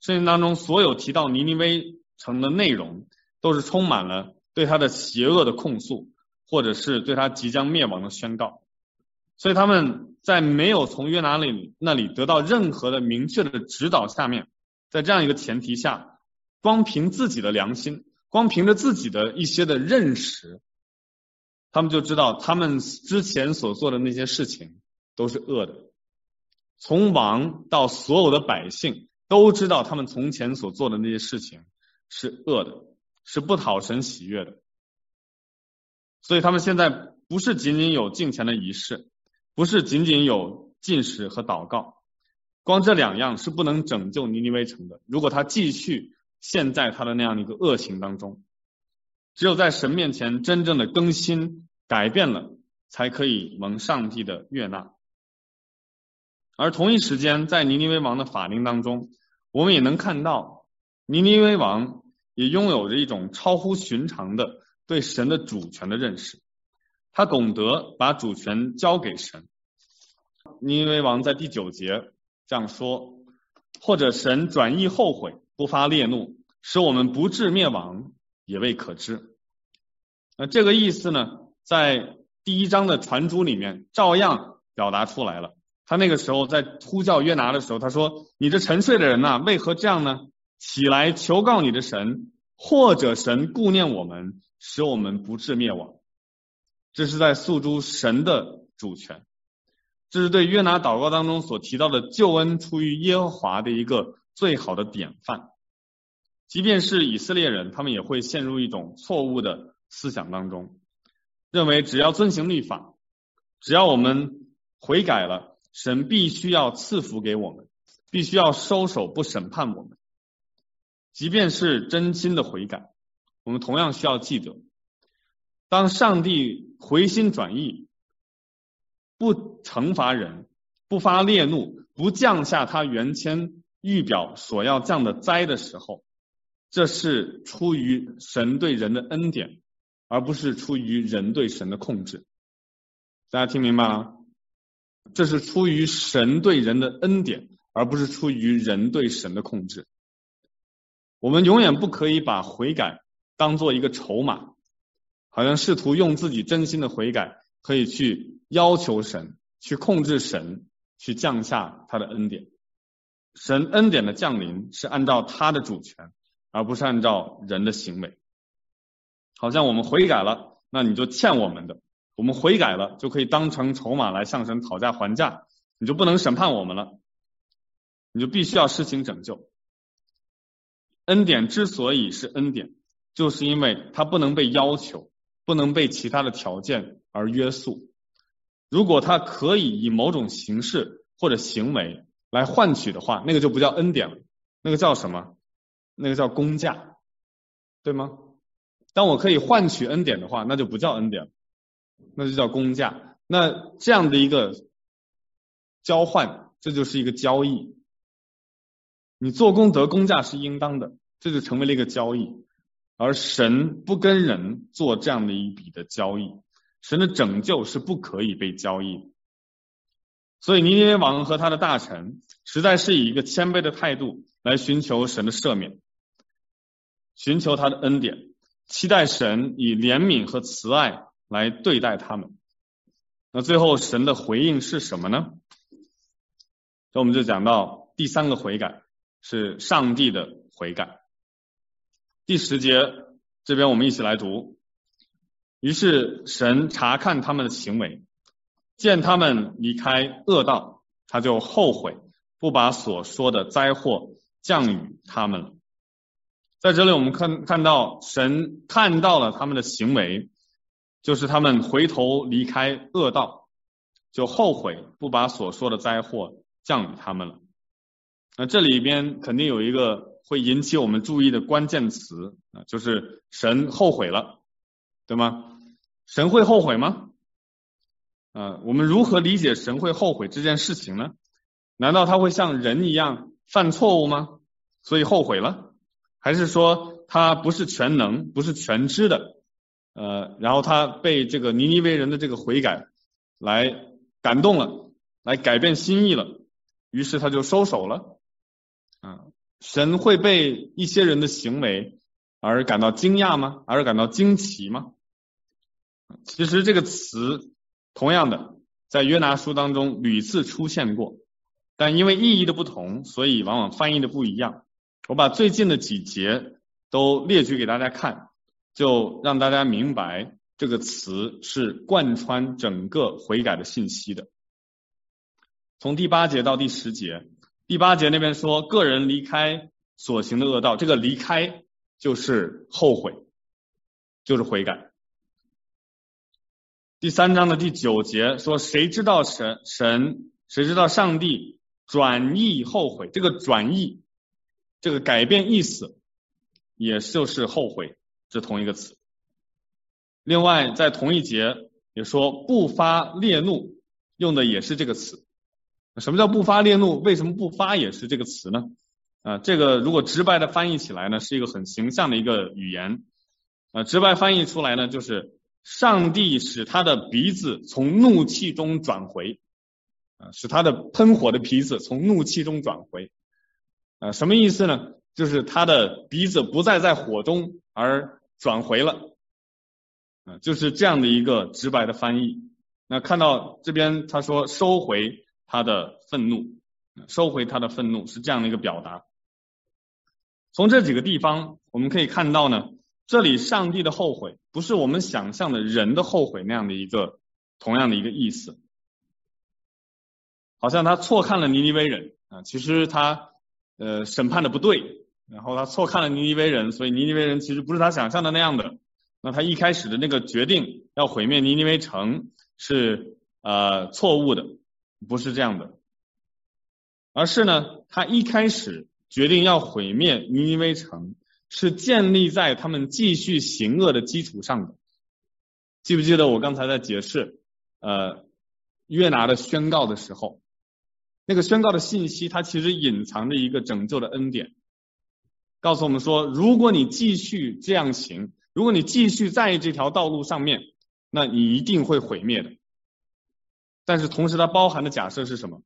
圣经当中所有提到尼尼微城的内容，都是充满了对他的邪恶的控诉，或者是对他即将灭亡的宣告。所以他们在没有从约拿里那里得到任何的明确的指导下面，在这样一个前提下，光凭自己的良心，光凭着自己的一些的认识，他们就知道他们之前所做的那些事情都是恶的。从王到所有的百姓都知道他们从前所做的那些事情是恶的，是不讨神喜悦的。所以他们现在不是仅仅有敬虔的仪式。不是仅仅有禁食和祷告，光这两样是不能拯救尼尼微城的。如果他继续陷在他的那样的一个恶行当中，只有在神面前真正的更新改变了，才可以蒙上帝的悦纳。而同一时间，在尼尼微王的法令当中，我们也能看到尼尼微王也拥有着一种超乎寻常的对神的主权的认识。他懂得把主权交给神。尼尼微王在第九节这样说：“或者神转意后悔，不发烈怒，使我们不至灭亡，也未可知。”那这个意思呢，在第一章的传主里面照样表达出来了。他那个时候在呼叫约拿的时候，他说：“你这沉睡的人呐，为何这样呢？起来求告你的神，或者神顾念我们，使我们不至灭亡。”这是在诉诸神的主权，这是对约拿祷告当中所提到的救恩出于耶和华的一个最好的典范。即便是以色列人，他们也会陷入一种错误的思想当中，认为只要遵行律法，只要我们悔改了，神必须要赐福给我们，必须要收手不审判我们。即便是真心的悔改，我们同样需要记得。当上帝回心转意，不惩罚人，不发烈怒，不降下他原先预表所要降的灾的时候，这是出于神对人的恩典，而不是出于人对神的控制。大家听明白吗？这是出于神对人的恩典，而不是出于人对神的控制。我们永远不可以把悔改当做一个筹码。好像试图用自己真心的悔改，可以去要求神，去控制神，去降下他的恩典。神恩典的降临是按照他的主权，而不是按照人的行为。好像我们悔改了，那你就欠我们的；我们悔改了，就可以当成筹码来向神讨价还价，你就不能审判我们了，你就必须要施行拯救。恩典之所以是恩典，就是因为它不能被要求。不能被其他的条件而约束。如果他可以以某种形式或者行为来换取的话，那个就不叫恩典了，那个叫什么？那个叫工价，对吗？当我可以换取恩典的话，那就不叫恩典了，那就叫工价。那这样的一个交换，这就是一个交易。你做功德，工价是应当的，这就成为了一个交易。而神不跟人做这样的一笔的交易，神的拯救是不可以被交易的。所以尼尼王和他的大臣实在是以一个谦卑的态度来寻求神的赦免，寻求他的恩典，期待神以怜悯和慈爱来对待他们。那最后神的回应是什么呢？那我们就讲到第三个悔改，是上帝的悔改。第十节，这边我们一起来读。于是神查看他们的行为，见他们离开恶道，他就后悔，不把所说的灾祸降与他们了。在这里，我们看看到神看到了他们的行为，就是他们回头离开恶道，就后悔，不把所说的灾祸降与他们了。那这里边肯定有一个会引起我们注意的关键词啊，就是神后悔了，对吗？神会后悔吗？啊，我们如何理解神会后悔这件事情呢？难道他会像人一样犯错误吗？所以后悔了？还是说他不是全能，不是全知的？呃，然后他被这个尼尼微人的这个悔改来感动了，来改变心意了，于是他就收手了。啊，神会被一些人的行为而感到惊讶吗？而感到惊奇吗？其实这个词同样的在约拿书当中屡次出现过，但因为意义的不同，所以往往翻译的不一样。我把最近的几节都列举给大家看。就让大家明白这个词是贯穿整个悔改的信息的。从第八节到第十节，第八节那边说个人离开所行的恶道，这个离开就是后悔，就是悔改。第三章的第九节说谁知道神神谁知道上帝转意后悔，这个转意这个改变意思，也就是后悔。是同一个词。另外，在同一节也说不发烈怒，用的也是这个词。什么叫不发烈怒？为什么不发也是这个词呢？啊，这个如果直白的翻译起来呢，是一个很形象的一个语言。啊，直白翻译出来呢，就是上帝使他的鼻子从怒气中转回，啊，使他的喷火的鼻子从怒气中转回。啊，什么意思呢？就是他的鼻子不再在火中，而转回了，啊，就是这样的一个直白的翻译。那看到这边他说收回他的愤怒，收回他的愤怒是这样的一个表达。从这几个地方我们可以看到呢，这里上帝的后悔不是我们想象的人的后悔那样的一个同样的一个意思，好像他错看了尼尼微人啊，其实他呃审判的不对。然后他错看了尼尼微人，所以尼尼微人其实不是他想象的那样的。那他一开始的那个决定要毁灭尼尼微城是呃错误的，不是这样的，而是呢，他一开始决定要毁灭尼尼微城是建立在他们继续行恶的基础上的。记不记得我刚才在解释呃约拿的宣告的时候，那个宣告的信息，它其实隐藏着一个拯救的恩典。告诉我们说，如果你继续这样行，如果你继续在这条道路上面，那你一定会毁灭的。但是同时，它包含的假设是什么？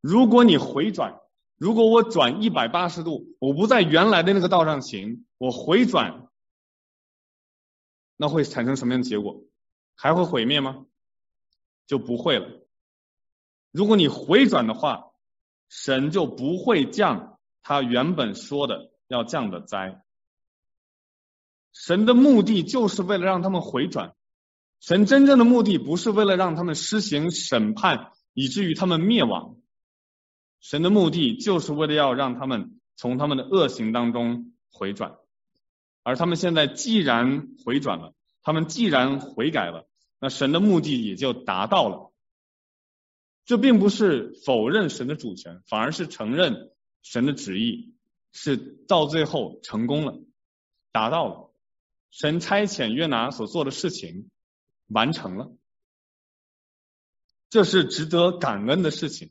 如果你回转，如果我转一百八十度，我不在原来的那个道上行，我回转，那会产生什么样的结果？还会毁灭吗？就不会了。如果你回转的话，神就不会降他原本说的。要降的灾，神的目的就是为了让他们回转。神真正的目的不是为了让他们施行审判，以至于他们灭亡。神的目的就是为了要让他们从他们的恶行当中回转。而他们现在既然回转了，他们既然悔改了，那神的目的也就达到了。这并不是否认神的主权，反而是承认神的旨意。是到最后成功了，达到了，神差遣约拿所做的事情完成了，这是值得感恩的事情，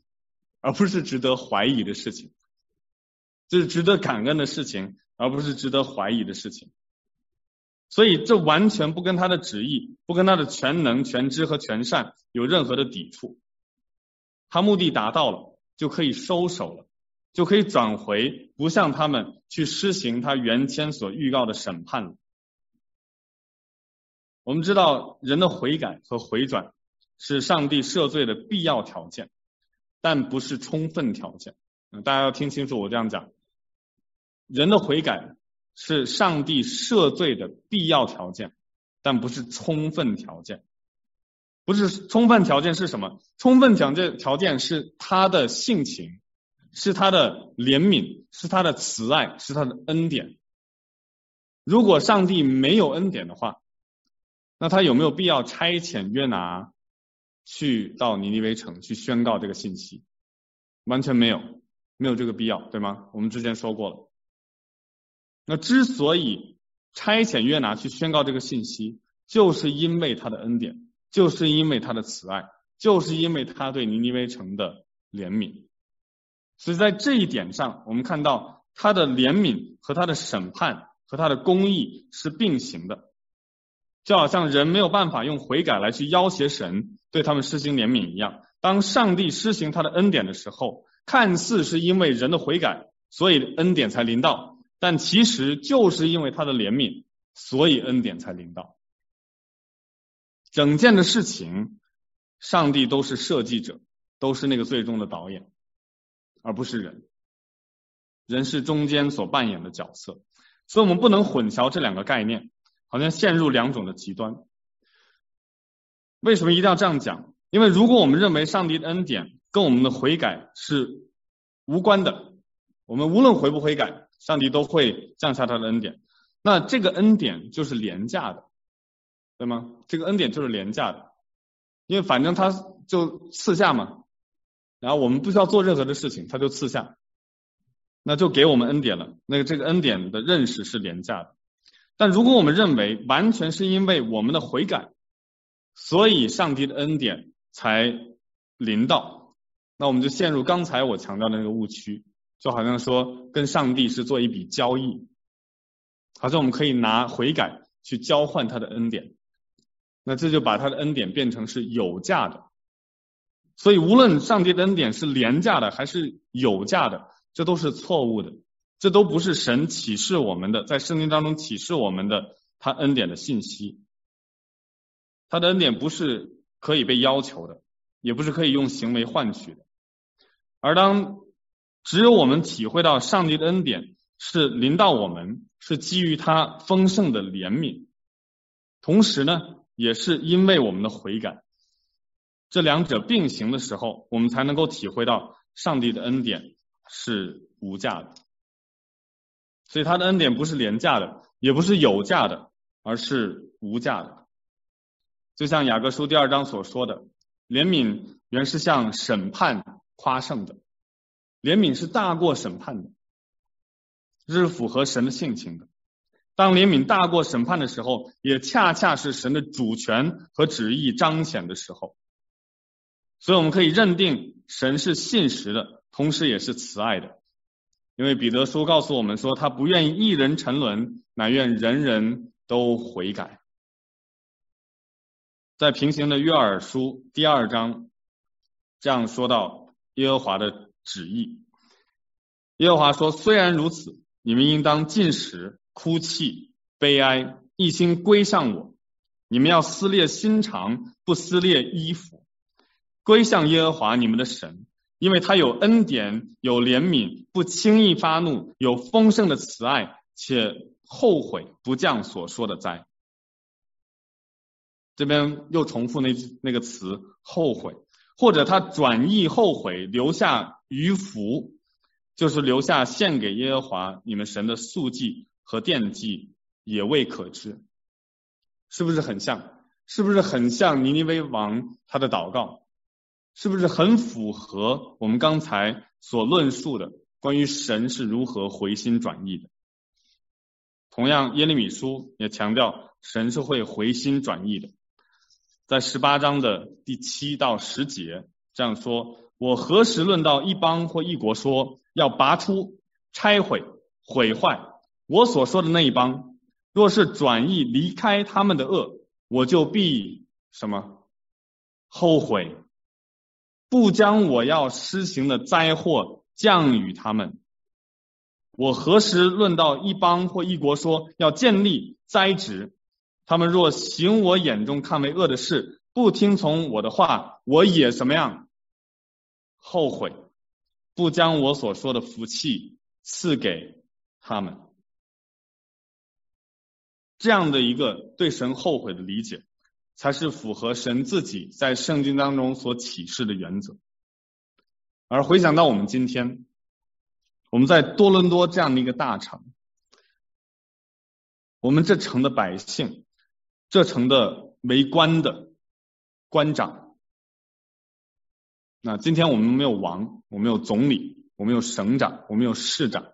而不是值得怀疑的事情。这是值得感恩的事情，而不是值得怀疑的事情。所以这完全不跟他的旨意，不跟他的全能、全知和全善有任何的抵触。他目的达到了，就可以收手了。就可以转回，不向他们去施行他原先所预告的审判了。我们知道，人的悔改和回转是上帝赦罪的必要条件，但不是充分条件。嗯大家要听清楚，我这样讲，人的悔改是上帝赦罪的必要条件，但不是充分条件。不是充分条件是什么？充分条件条件是他的性情。是他的怜悯，是他的慈爱，是他的恩典。如果上帝没有恩典的话，那他有没有必要差遣约拿去到尼尼微城去宣告这个信息？完全没有，没有这个必要，对吗？我们之前说过了。那之所以差遣约拿去宣告这个信息，就是因为他的恩典，就是因为他的慈爱，就是因为他对尼尼微城的怜悯。所以在这一点上，我们看到他的怜悯和他的审判和他的公义是并行的，就好像人没有办法用悔改来去要挟神对他们施行怜悯一样。当上帝施行他的恩典的时候，看似是因为人的悔改，所以恩典才临到，但其实就是因为他的怜悯，所以恩典才临到。整件的事情，上帝都是设计者，都是那个最终的导演。而不是人，人是中间所扮演的角色，所以我们不能混淆这两个概念，好像陷入两种的极端。为什么一定要这样讲？因为如果我们认为上帝的恩典跟我们的悔改是无关的，我们无论悔不悔改，上帝都会降下他的恩典，那这个恩典就是廉价的，对吗？这个恩典就是廉价的，因为反正他就赐下嘛。然后我们不需要做任何的事情，他就赐下，那就给我们恩典了。那个这个恩典的认识是廉价的。但如果我们认为完全是因为我们的悔改，所以上帝的恩典才临到，那我们就陷入刚才我强调的那个误区，就好像说跟上帝是做一笔交易，好像我们可以拿悔改去交换他的恩典，那这就把他的恩典变成是有价的。所以，无论上帝的恩典是廉价的还是有价的，这都是错误的，这都不是神启示我们的，在圣经当中启示我们的他恩典的信息。他的恩典不是可以被要求的，也不是可以用行为换取的。而当只有我们体会到上帝的恩典是临到我们，是基于他丰盛的怜悯，同时呢，也是因为我们的悔改。这两者并行的时候，我们才能够体会到上帝的恩典是无价的。所以他的恩典不是廉价的，也不是有价的，而是无价的。就像雅各书第二章所说的，怜悯原是向审判夸胜的，怜悯是大过审判的，是符合神的性情的。当怜悯大过审判的时候，也恰恰是神的主权和旨意彰显的时候。所以我们可以认定神是信实的，同时也是慈爱的，因为彼得书告诉我们说，他不愿意一人沉沦，乃愿人人都悔改。在平行的约珥书第二章这样说到耶和华的旨意，耶和华说：虽然如此，你们应当禁食、哭泣、悲哀，一心归向我。你们要撕裂心肠，不撕裂衣服。归向耶和华你们的神，因为他有恩典，有怜悯，不轻易发怒，有丰盛的慈爱，且后悔不降所说的灾。这边又重复那那个词后悔，或者他转意后悔，留下余福，就是留下献给耶和华你们神的素祭和奠祭，也未可知。是不是很像？是不是很像尼尼微王他的祷告？是不是很符合我们刚才所论述的关于神是如何回心转意的？同样，耶利米书也强调神是会回心转意的，在十八章的第七到十节这样说：“我何时论到一邦或一国说要拔出、拆毁、毁坏我所说的那一邦，若是转意离开他们的恶，我就必什么后悔。”不将我要施行的灾祸降与他们。我何时论到一邦或一国说要建立栽植，他们若行我眼中看为恶的事，不听从我的话，我也什么样？后悔，不将我所说的福气赐给他们。这样的一个对神后悔的理解。才是符合神自己在圣经当中所启示的原则。而回想到我们今天，我们在多伦多这样的一个大城，我们这城的百姓，这城的为官的官长，那今天我们没有王，我们有总理，我们有省长，我们有市长，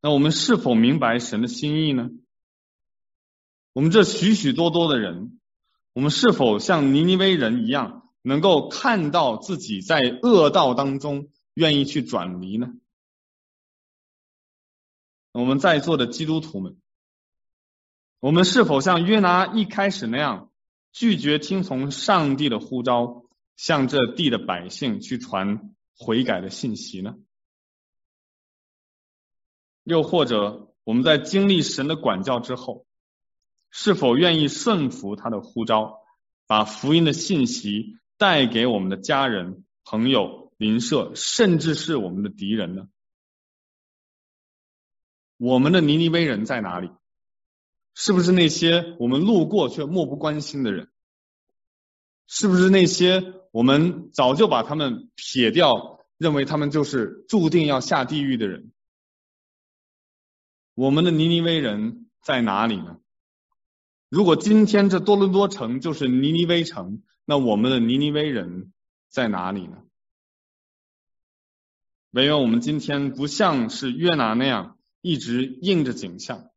那我们是否明白神的心意呢？我们这许许多多的人，我们是否像尼尼微人一样，能够看到自己在恶道当中，愿意去转离呢？我们在座的基督徒们，我们是否像约拿一开始那样，拒绝听从上帝的呼召，向这地的百姓去传悔改的信息呢？又或者我们在经历神的管教之后，是否愿意顺服他的呼召，把福音的信息带给我们的家人、朋友、邻舍，甚至是我们的敌人呢？我们的尼尼微人在哪里？是不是那些我们路过却漠不关心的人？是不是那些我们早就把他们撇掉，认为他们就是注定要下地狱的人？我们的尼尼微人在哪里呢？如果今天这多伦多城就是尼尼微城，那我们的尼尼微人在哪里呢？唯愿我们今天不像是约拿那样一直应着景象。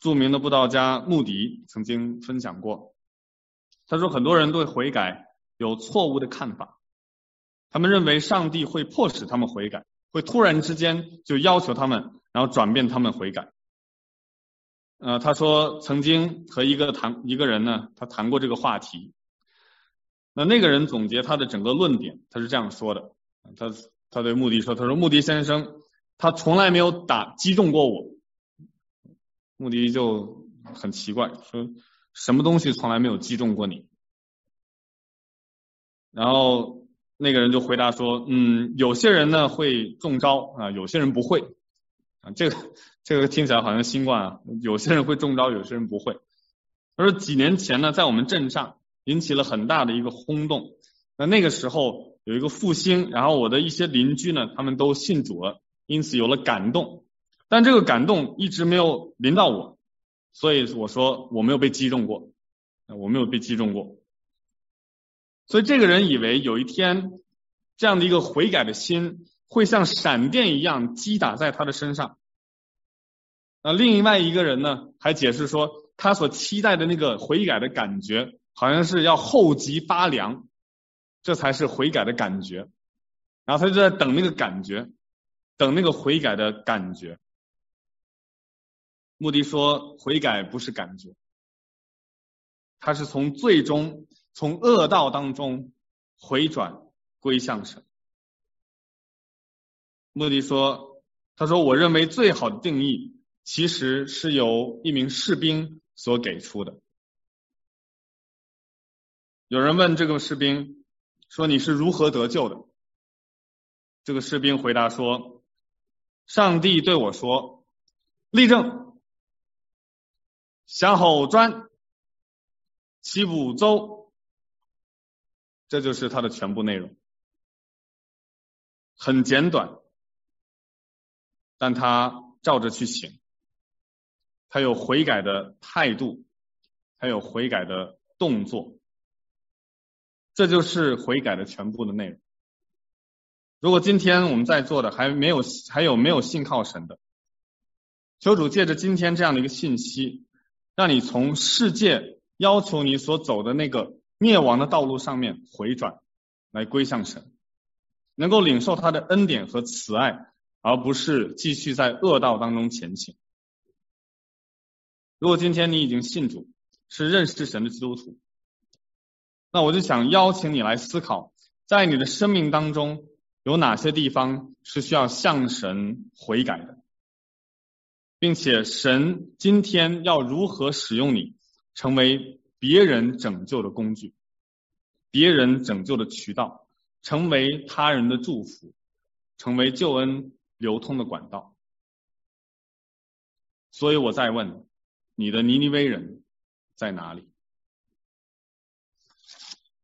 著名的布道家穆迪曾经分享过，他说很多人对悔改有错误的看法，他们认为上帝会迫使他们悔改，会突然之间就要求他们。然后转变他们悔改。呃，他说曾经和一个谈一个人呢，他谈过这个话题。那那个人总结他的整个论点，他是这样说的：他他对穆迪说，他说穆迪先生，他从来没有打击中过我。穆迪就很奇怪，说什么东西从来没有击中过你？然后那个人就回答说，嗯，有些人呢会中招啊，有些人不会。啊，这个这个听起来好像新冠啊，有些人会中招，有些人不会。他说几年前呢，在我们镇上引起了很大的一个轰动。那那个时候有一个复兴，然后我的一些邻居呢，他们都信主了，因此有了感动。但这个感动一直没有临到我，所以我说我没有被击中过，我没有被击中过。所以这个人以为有一天这样的一个悔改的心。会像闪电一样击打在他的身上。那另外一个人呢，还解释说，他所期待的那个悔改的感觉，好像是要后脊发凉，这才是悔改的感觉。然后他就在等那个感觉，等那个悔改的感觉。穆迪说，悔改不是感觉，他是从最终从恶道当中回转归向神。穆迪说：“他说，我认为最好的定义其实是由一名士兵所给出的。有人问这个士兵说：‘你是如何得救的？’这个士兵回答说：‘上帝对我说，立正，向后转，齐步走。’这就是他的全部内容，很简短。”但他照着去行，他有悔改的态度，他有悔改的动作，这就是悔改的全部的内容。如果今天我们在座的还没有还有没有信靠神的，求主借着今天这样的一个信息，让你从世界要求你所走的那个灭亡的道路上面回转，来归向神，能够领受他的恩典和慈爱。而不是继续在恶道当中前行。如果今天你已经信主，是认识神的基督徒，那我就想邀请你来思考，在你的生命当中有哪些地方是需要向神悔改的，并且神今天要如何使用你，成为别人拯救的工具，别人拯救的渠道，成为他人的祝福，成为救恩流通的管道，所以我再问，你的尼尼微人在哪里？